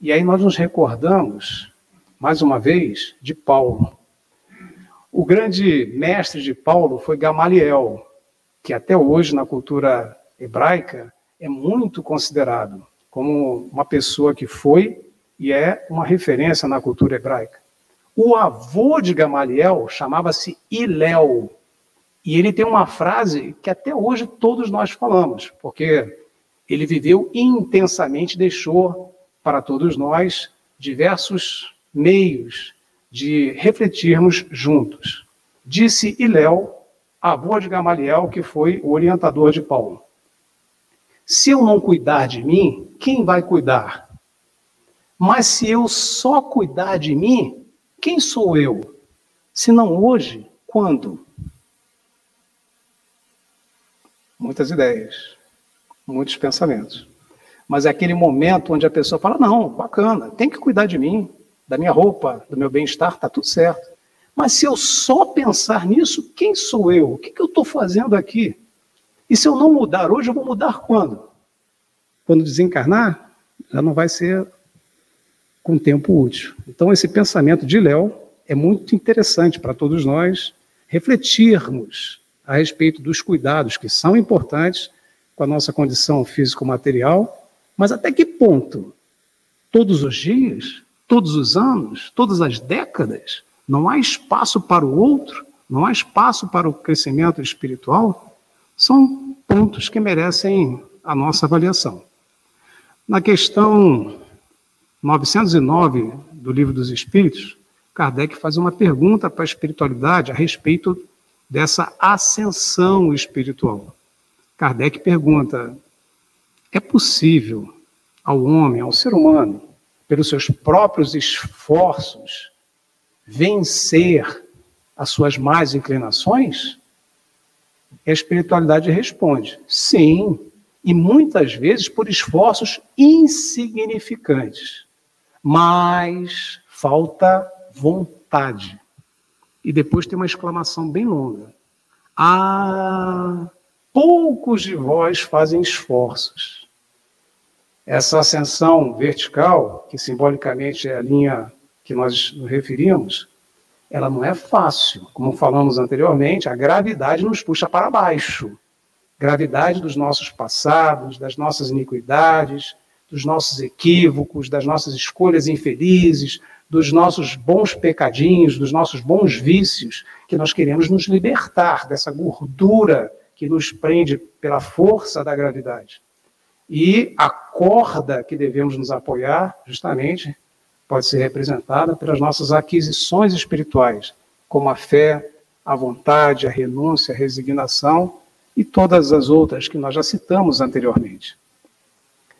E aí nós nos recordamos, mais uma vez, de Paulo. O grande mestre de Paulo foi Gamaliel, que até hoje na cultura hebraica é muito considerado como uma pessoa que foi e é uma referência na cultura hebraica. O avô de Gamaliel chamava-se Iléu. E ele tem uma frase que até hoje todos nós falamos, porque ele viveu intensamente, deixou para todos nós diversos meios de refletirmos juntos. Disse Iléu, avô de Gamaliel, que foi o orientador de Paulo. Se eu não cuidar de mim, quem vai cuidar? Mas se eu só cuidar de mim, quem sou eu? Se não hoje, quando? Muitas ideias, muitos pensamentos. Mas é aquele momento onde a pessoa fala: não, bacana, tem que cuidar de mim, da minha roupa, do meu bem-estar, está tudo certo. Mas se eu só pensar nisso, quem sou eu? O que, que eu estou fazendo aqui? E se eu não mudar hoje, eu vou mudar quando? Quando desencarnar, já não vai ser com tempo útil. Então, esse pensamento de Léo é muito interessante para todos nós refletirmos a respeito dos cuidados que são importantes com a nossa condição físico-material, mas até que ponto? Todos os dias, todos os anos, todas as décadas, não há espaço para o outro, não há espaço para o crescimento espiritual? São pontos que merecem a nossa avaliação. Na questão 909 do Livro dos Espíritos, Kardec faz uma pergunta para a espiritualidade a respeito dessa ascensão espiritual. Kardec pergunta: é possível ao homem, ao ser humano, pelos seus próprios esforços, vencer as suas más inclinações? E a espiritualidade responde: sim, e muitas vezes por esforços insignificantes mas falta vontade. E depois tem uma exclamação bem longa. Ah, poucos de vós fazem esforços. Essa ascensão vertical, que simbolicamente é a linha que nós nos referimos, ela não é fácil. Como falamos anteriormente, a gravidade nos puxa para baixo. Gravidade dos nossos passados, das nossas iniquidades, dos nossos equívocos, das nossas escolhas infelizes, dos nossos bons pecadinhos, dos nossos bons vícios, que nós queremos nos libertar dessa gordura que nos prende pela força da gravidade. E a corda que devemos nos apoiar, justamente, pode ser representada pelas nossas aquisições espirituais, como a fé, a vontade, a renúncia, a resignação e todas as outras que nós já citamos anteriormente.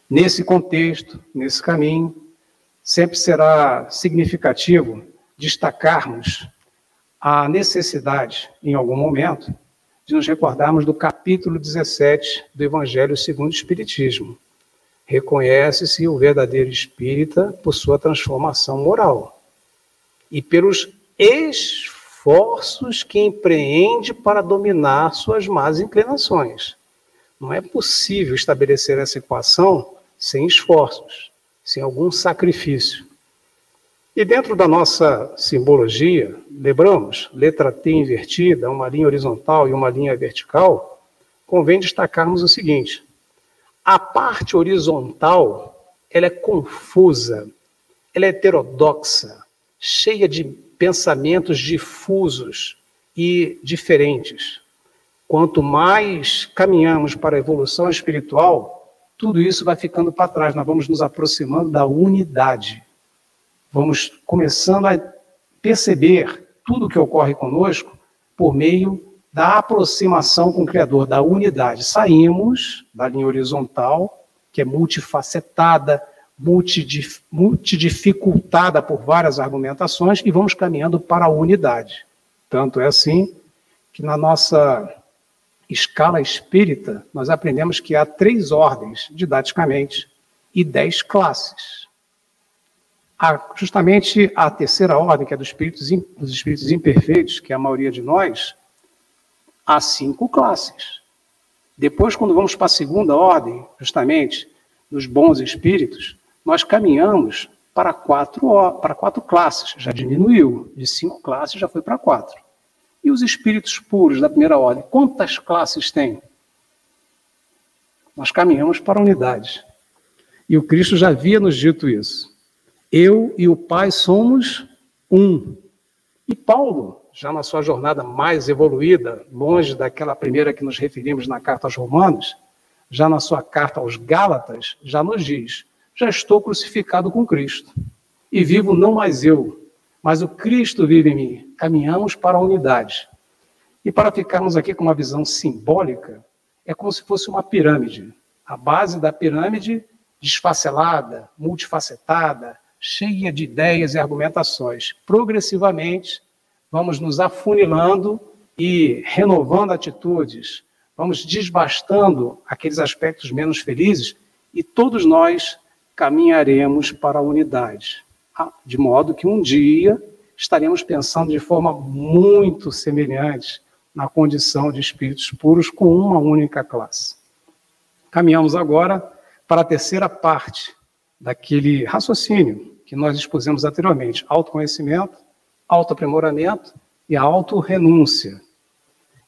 Nesse contexto, nesse caminho, sempre será significativo destacarmos a necessidade, em algum momento, de nos recordarmos do capítulo 17 do Evangelho segundo o Espiritismo. Reconhece-se o verdadeiro espírita por sua transformação moral e pelos esforços que empreende para dominar suas más inclinações. Não é possível estabelecer essa equação sem esforços, sem algum sacrifício. E dentro da nossa simbologia, lembramos, letra T invertida, uma linha horizontal e uma linha vertical, convém destacarmos o seguinte: a parte horizontal ela é confusa, ela é heterodoxa, cheia de pensamentos difusos e diferentes. Quanto mais caminhamos para a evolução espiritual, tudo isso vai ficando para trás. Nós vamos nos aproximando da unidade. Vamos começando a perceber tudo o que ocorre conosco por meio da aproximação com o Criador, da unidade. Saímos da linha horizontal que é multifacetada, multidificultada por várias argumentações, e vamos caminhando para a unidade. Tanto é assim que na nossa escala espírita, nós aprendemos que há três ordens, didaticamente, e dez classes. Há justamente a terceira ordem, que é dos espíritos, dos espíritos imperfeitos, que é a maioria de nós, há cinco classes. Depois, quando vamos para a segunda ordem, justamente, dos bons espíritos, nós caminhamos para quatro, para quatro classes. Já diminuiu, de cinco classes já foi para quatro. E os espíritos puros da primeira ordem, quantas classes tem? Nós caminhamos para a unidade. E o Cristo já havia nos dito isso. Eu e o Pai somos um. E Paulo, já na sua jornada mais evoluída, longe daquela primeira que nos referimos na carta aos Romanos, já na sua carta aos Gálatas, já nos diz: Já estou crucificado com Cristo. E vivo não mais eu, mas o Cristo vive em mim. Caminhamos para a unidade. E para ficarmos aqui com uma visão simbólica, é como se fosse uma pirâmide. A base da pirâmide desfacelada, multifacetada, cheia de ideias e argumentações. Progressivamente, vamos nos afunilando e renovando atitudes, vamos desbastando aqueles aspectos menos felizes e todos nós caminharemos para a unidade, ah, de modo que um dia estaremos pensando de forma muito semelhante na condição de espíritos puros com uma única classe. Caminhamos agora para a terceira parte daquele raciocínio que nós expusemos anteriormente: autoconhecimento, autoaprimoramento e autorrenúncia.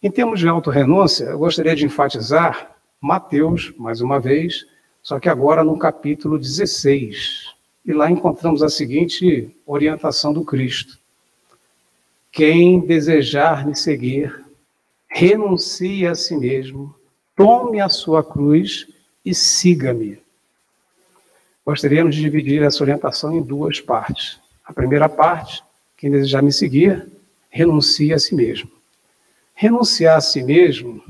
Em termos de autorrenúncia, eu gostaria de enfatizar Mateus, mais uma vez, só que agora no capítulo 16. E lá encontramos a seguinte orientação do Cristo: Quem desejar me seguir, renuncie a si mesmo, tome a sua cruz e siga-me. Gostaríamos de dividir essa orientação em duas partes. A primeira parte, quem desejar me seguir, renuncie a si mesmo. Renunciar a si mesmo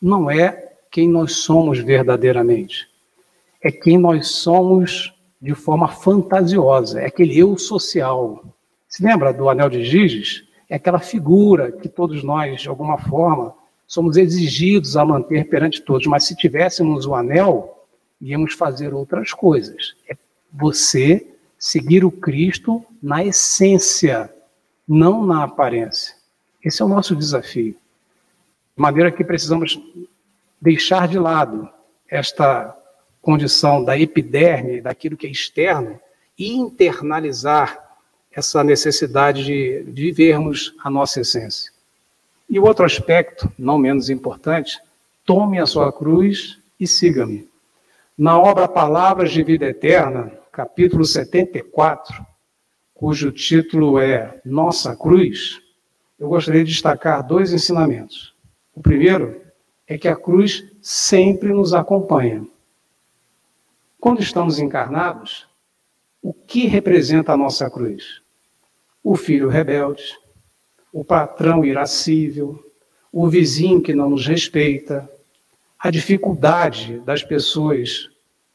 não é quem nós somos verdadeiramente. É quem nós somos de forma fantasiosa. É aquele eu social. Se lembra do anel de Giges? É aquela figura que todos nós, de alguma forma, somos exigidos a manter perante todos. Mas se tivéssemos o anel, íamos fazer outras coisas. É você seguir o Cristo na essência, não na aparência. Esse é o nosso desafio. De maneira que precisamos deixar de lado esta condição da epiderme, daquilo que é externo, e internalizar essa necessidade de vivermos a nossa essência. E o outro aspecto, não menos importante, tome a sua cruz e siga-me. Na obra Palavras de Vida Eterna, capítulo 74, cujo título é Nossa Cruz, eu gostaria de destacar dois ensinamentos. O primeiro é que a cruz sempre nos acompanha. Quando estamos encarnados, o que representa a nossa cruz? O filho rebelde, o patrão irascível, o vizinho que não nos respeita, a dificuldade das pessoas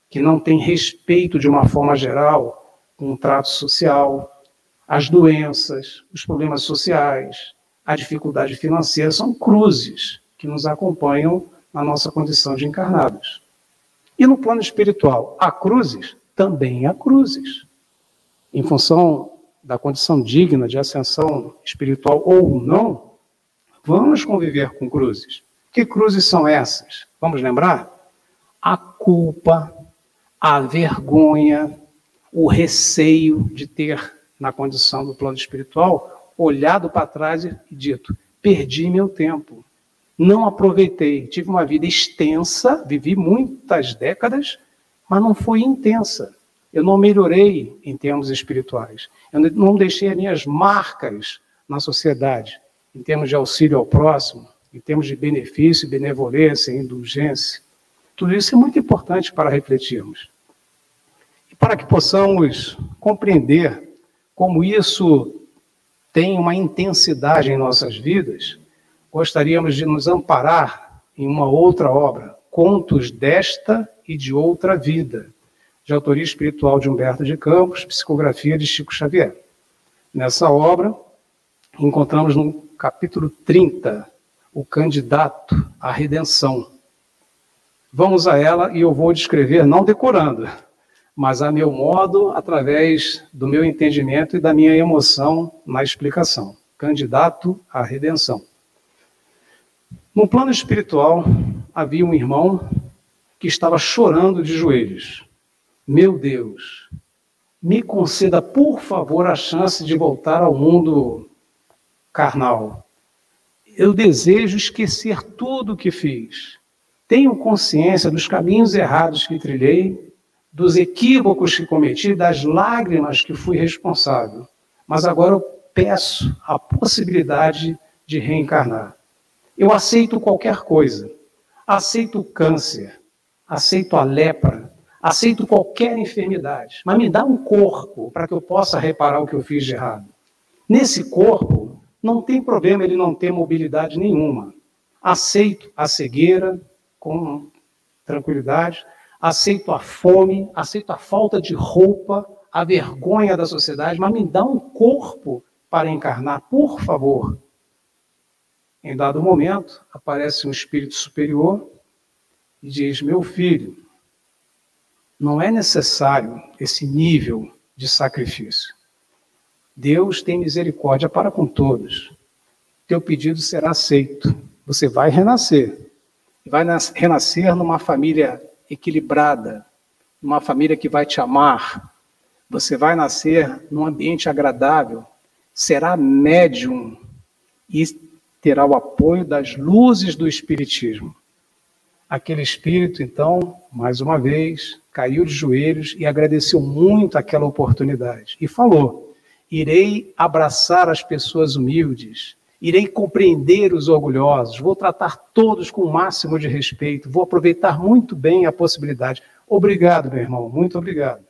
que não têm respeito de uma forma geral com o trato social, as doenças, os problemas sociais, a dificuldade financeira são cruzes que nos acompanham na nossa condição de encarnados. E no plano espiritual, há cruzes? Também há cruzes. Em função da condição digna de ascensão espiritual ou não, vamos conviver com cruzes. Que cruzes são essas? Vamos lembrar? A culpa, a vergonha, o receio de ter, na condição do plano espiritual, olhado para trás e dito: perdi meu tempo, não aproveitei, tive uma vida extensa, vivi muitas décadas, mas não foi intensa. Eu não melhorei em termos espirituais. Eu não deixei as minhas marcas na sociedade, em termos de auxílio ao próximo, em termos de benefício, benevolência, indulgência. Tudo isso é muito importante para refletirmos. E para que possamos compreender como isso tem uma intensidade em nossas vidas, gostaríamos de nos amparar em uma outra obra, Contos desta e de Outra Vida, de autoria espiritual de Humberto de Campos, psicografia de Chico Xavier. Nessa obra, encontramos no capítulo 30, o candidato à redenção. Vamos a ela e eu vou descrever, não decorando, mas a meu modo, através do meu entendimento e da minha emoção na explicação. Candidato à redenção. No plano espiritual, havia um irmão que estava chorando de joelhos. Meu Deus, me conceda, por favor, a chance de voltar ao mundo carnal. Eu desejo esquecer tudo o que fiz. Tenho consciência dos caminhos errados que trilhei, dos equívocos que cometi, das lágrimas que fui responsável. Mas agora eu peço a possibilidade de reencarnar. Eu aceito qualquer coisa. Aceito o câncer, aceito a lepra, aceito qualquer enfermidade, mas me dá um corpo para que eu possa reparar o que eu fiz de errado. Nesse corpo, não tem problema ele não ter mobilidade nenhuma. Aceito a cegueira com tranquilidade, aceito a fome, aceito a falta de roupa, a vergonha da sociedade, mas me dá um corpo para encarnar, por favor. Em dado momento, aparece um espírito superior e diz: Meu filho, não é necessário esse nível de sacrifício. Deus tem misericórdia para com todos. Teu pedido será aceito. Você vai renascer. Vai renascer numa família equilibrada, numa família que vai te amar. Você vai nascer num ambiente agradável. Será médium e terá o apoio das luzes do Espiritismo. Aquele espírito, então, mais uma vez, caiu de joelhos e agradeceu muito aquela oportunidade. E falou: Irei abraçar as pessoas humildes, irei compreender os orgulhosos, vou tratar todos com o máximo de respeito, vou aproveitar muito bem a possibilidade. Obrigado, meu irmão, muito obrigado.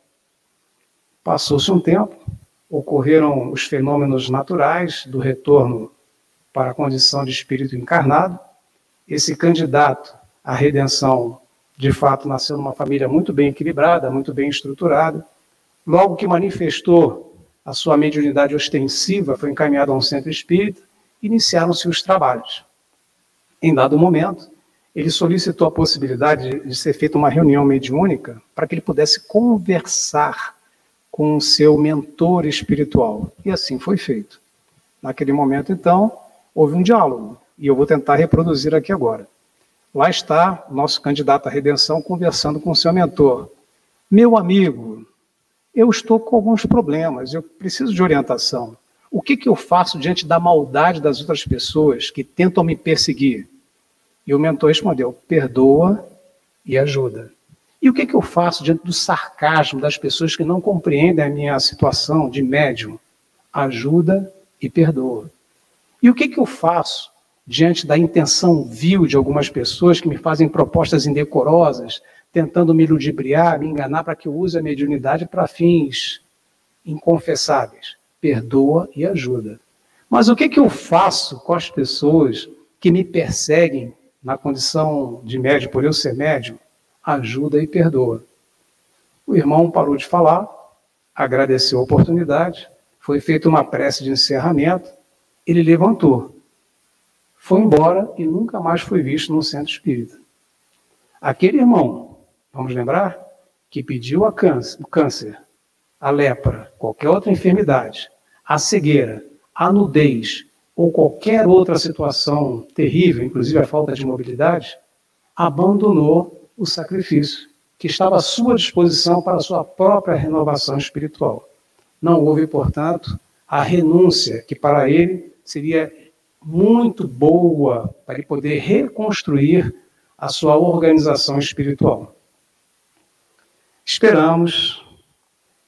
Passou-se um tempo, ocorreram os fenômenos naturais do retorno para a condição de espírito encarnado. Esse candidato à redenção de fato, nasceu numa família muito bem equilibrada, muito bem estruturada. Logo que manifestou a sua mediunidade ostensiva, foi encaminhado a um centro espírita, iniciaram-se os trabalhos. Em dado momento, ele solicitou a possibilidade de ser feita uma reunião mediúnica para que ele pudesse conversar com o seu mentor espiritual. E assim foi feito. Naquele momento, então, houve um diálogo, e eu vou tentar reproduzir aqui agora. Lá está o nosso candidato à redenção conversando com o seu mentor. Meu amigo, eu estou com alguns problemas, eu preciso de orientação. O que, que eu faço diante da maldade das outras pessoas que tentam me perseguir? E o mentor respondeu: perdoa e ajuda. E o que, que eu faço diante do sarcasmo das pessoas que não compreendem a minha situação de médium? Ajuda e perdoa. E o que, que eu faço diante da intenção vil de algumas pessoas que me fazem propostas indecorosas, tentando me ludibriar, me enganar para que eu use a mediunidade para fins inconfessáveis. Perdoa e ajuda. Mas o que, que eu faço com as pessoas que me perseguem na condição de médio, por eu ser médio? Ajuda e perdoa. O irmão parou de falar, agradeceu a oportunidade, foi feita uma prece de encerramento, ele levantou foi embora e nunca mais foi visto no centro espírita. Aquele irmão, vamos lembrar, que pediu câncer, o câncer, a lepra, qualquer outra enfermidade, a cegueira, a nudez ou qualquer outra situação terrível, inclusive a falta de mobilidade, abandonou o sacrifício que estava à sua disposição para a sua própria renovação espiritual. Não houve, portanto, a renúncia que para ele seria muito boa para ele poder reconstruir a sua organização espiritual. Esperamos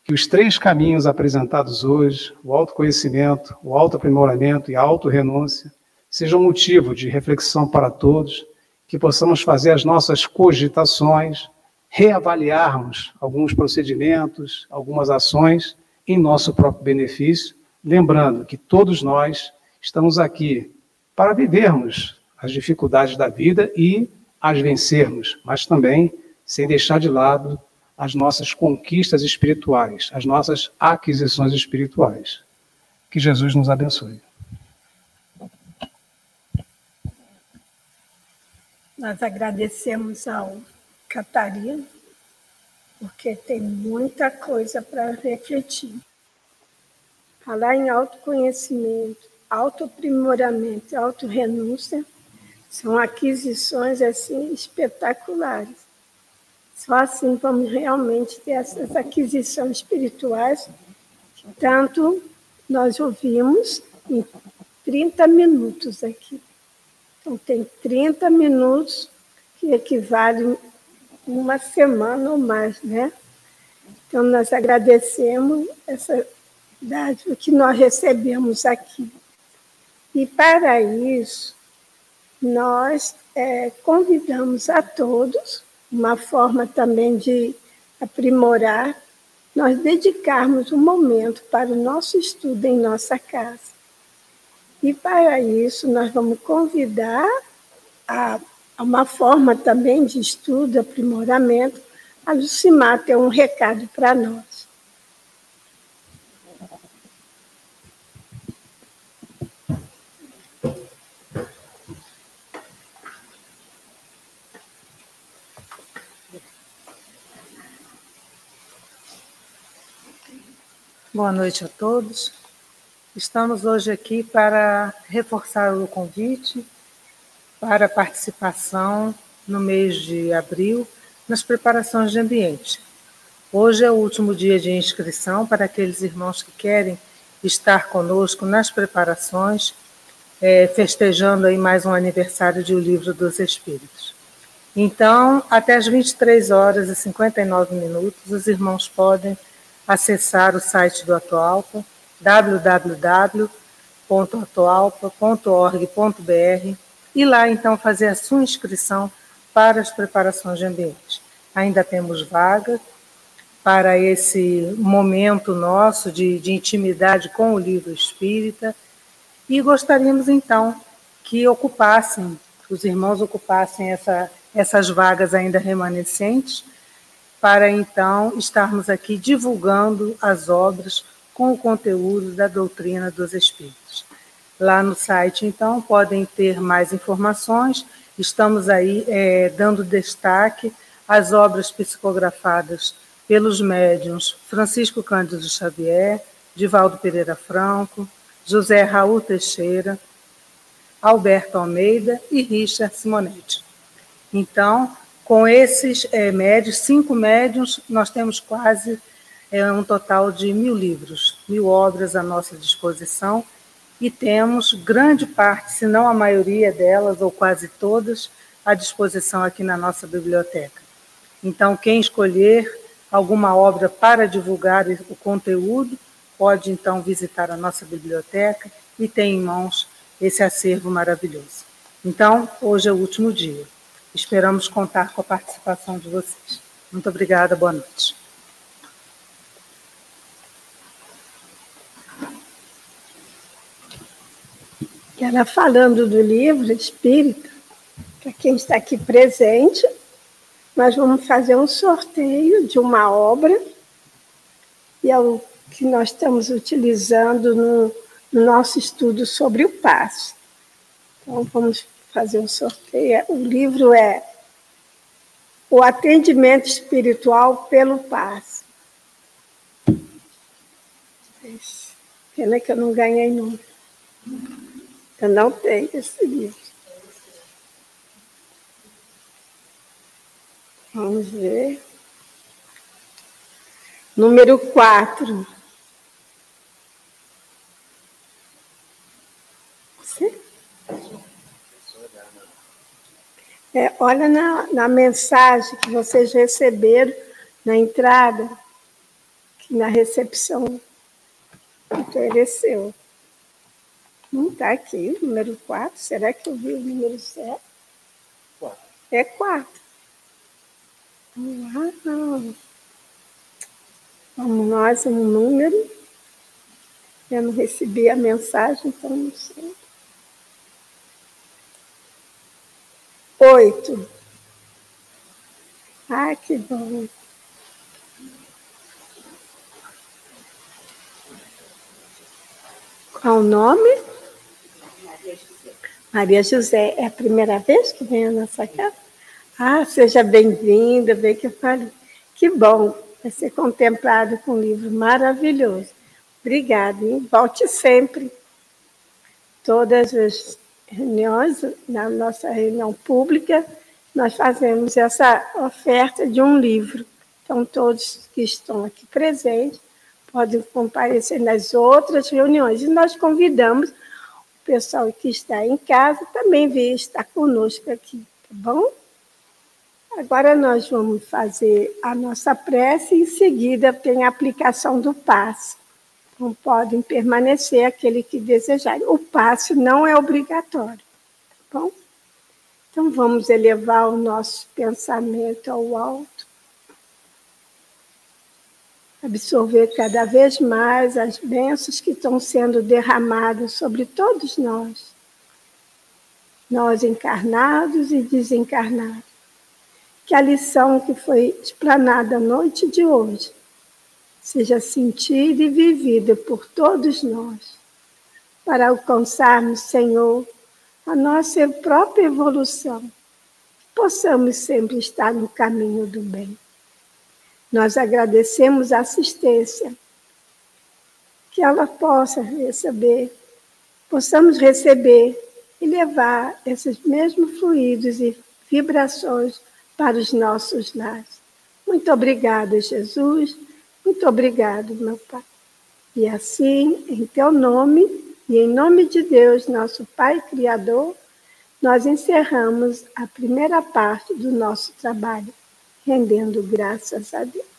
que os três caminhos apresentados hoje, o autoconhecimento, o autoaprimoramento e a autorrenúncia, sejam motivo de reflexão para todos, que possamos fazer as nossas cogitações, reavaliarmos alguns procedimentos, algumas ações em nosso próprio benefício, lembrando que todos nós Estamos aqui para vivermos as dificuldades da vida e as vencermos, mas também sem deixar de lado as nossas conquistas espirituais, as nossas aquisições espirituais. Que Jesus nos abençoe. Nós agradecemos ao Catarina, porque tem muita coisa para refletir. Falar em autoconhecimento, autoaprimoramento, autorrenúncia são aquisições assim espetaculares. Só assim vamos realmente ter essas aquisições espirituais que tanto nós ouvimos em 30 minutos aqui. Então, tem 30 minutos que equivalem uma semana ou mais, né? Então, nós agradecemos essa dádiva que nós recebemos aqui. E, para isso, nós é, convidamos a todos uma forma também de aprimorar, nós dedicarmos um momento para o nosso estudo em nossa casa. E para isso, nós vamos convidar a, a uma forma também de estudo, aprimoramento. A Lucimar tem um recado para nós. Boa noite a todos. Estamos hoje aqui para reforçar o convite para participação no mês de abril nas preparações de ambiente. Hoje é o último dia de inscrição para aqueles irmãos que querem estar conosco nas preparações, é, festejando aí mais um aniversário de O Livro dos Espíritos. Então, até as 23 horas e 59 minutos, os irmãos podem acessar o site do Atualpa, www.atualpa.org.br e lá então fazer a sua inscrição para as preparações de ambiente. Ainda temos vaga para esse momento nosso de, de intimidade com o livro espírita e gostaríamos então que ocupassem, os irmãos ocupassem essa, essas vagas ainda remanescentes para então estarmos aqui divulgando as obras com o conteúdo da doutrina dos Espíritos. Lá no site, então, podem ter mais informações. Estamos aí é, dando destaque às obras psicografadas pelos médiuns Francisco Cândido Xavier, Divaldo Pereira Franco, José Raul Teixeira, Alberto Almeida e Richard Simonetti. Então, com esses é, médios, cinco médios, nós temos quase é, um total de mil livros, mil obras à nossa disposição, e temos grande parte, se não a maioria delas, ou quase todas, à disposição aqui na nossa biblioteca. Então, quem escolher alguma obra para divulgar o conteúdo, pode então visitar a nossa biblioteca e ter em mãos esse acervo maravilhoso. Então, hoje é o último dia. Esperamos contar com a participação de vocês. Muito obrigada, boa noite. Ela falando do livro Espírita, para quem está aqui presente, nós vamos fazer um sorteio de uma obra, e é o que nós estamos utilizando no, no nosso estudo sobre o passo. Então, vamos fazer um sorteio. O livro é O Atendimento Espiritual pelo Passo. Pena que eu não ganhei nunca. Eu não tenho esse livro. Vamos ver. Número 4. É, olha na, na mensagem que vocês receberam na entrada, que na recepção ofereceu. Não está aqui o número 4. Será que eu vi o número 7? É 4. Uau! Vamos nós, um número. Eu não recebi a mensagem, então não sei. Oito. Ah, que bom. Qual o nome? Maria José. Maria José, é a primeira vez que vem à nossa casa? Ah, seja bem-vinda, bem que eu falo. Que bom vai ser contemplado com um livro maravilhoso. Obrigada, e volte sempre. Todas as reuniões, na nossa reunião pública, nós fazemos essa oferta de um livro. Então, todos que estão aqui presentes podem comparecer nas outras reuniões. E nós convidamos o pessoal que está em casa também vir estar conosco aqui, tá bom? Agora nós vamos fazer a nossa prece e em seguida tem a aplicação do passe. Não podem permanecer aquele que desejarem. O passe não é obrigatório, tá bom? Então vamos elevar o nosso pensamento ao alto. Absorver cada vez mais as bênçãos que estão sendo derramadas sobre todos nós. Nós encarnados e desencarnados que a lição que foi explanada a noite de hoje seja sentida e vivida por todos nós, para alcançarmos, Senhor, a nossa própria evolução, possamos sempre estar no caminho do bem. Nós agradecemos a assistência, que ela possa receber, possamos receber e levar esses mesmos fluidos e vibrações para os nossos lares. Muito obrigada, Jesus. Muito obrigado, meu Pai. E assim, em teu nome e em nome de Deus, nosso Pai Criador, nós encerramos a primeira parte do nosso trabalho, rendendo graças a Deus.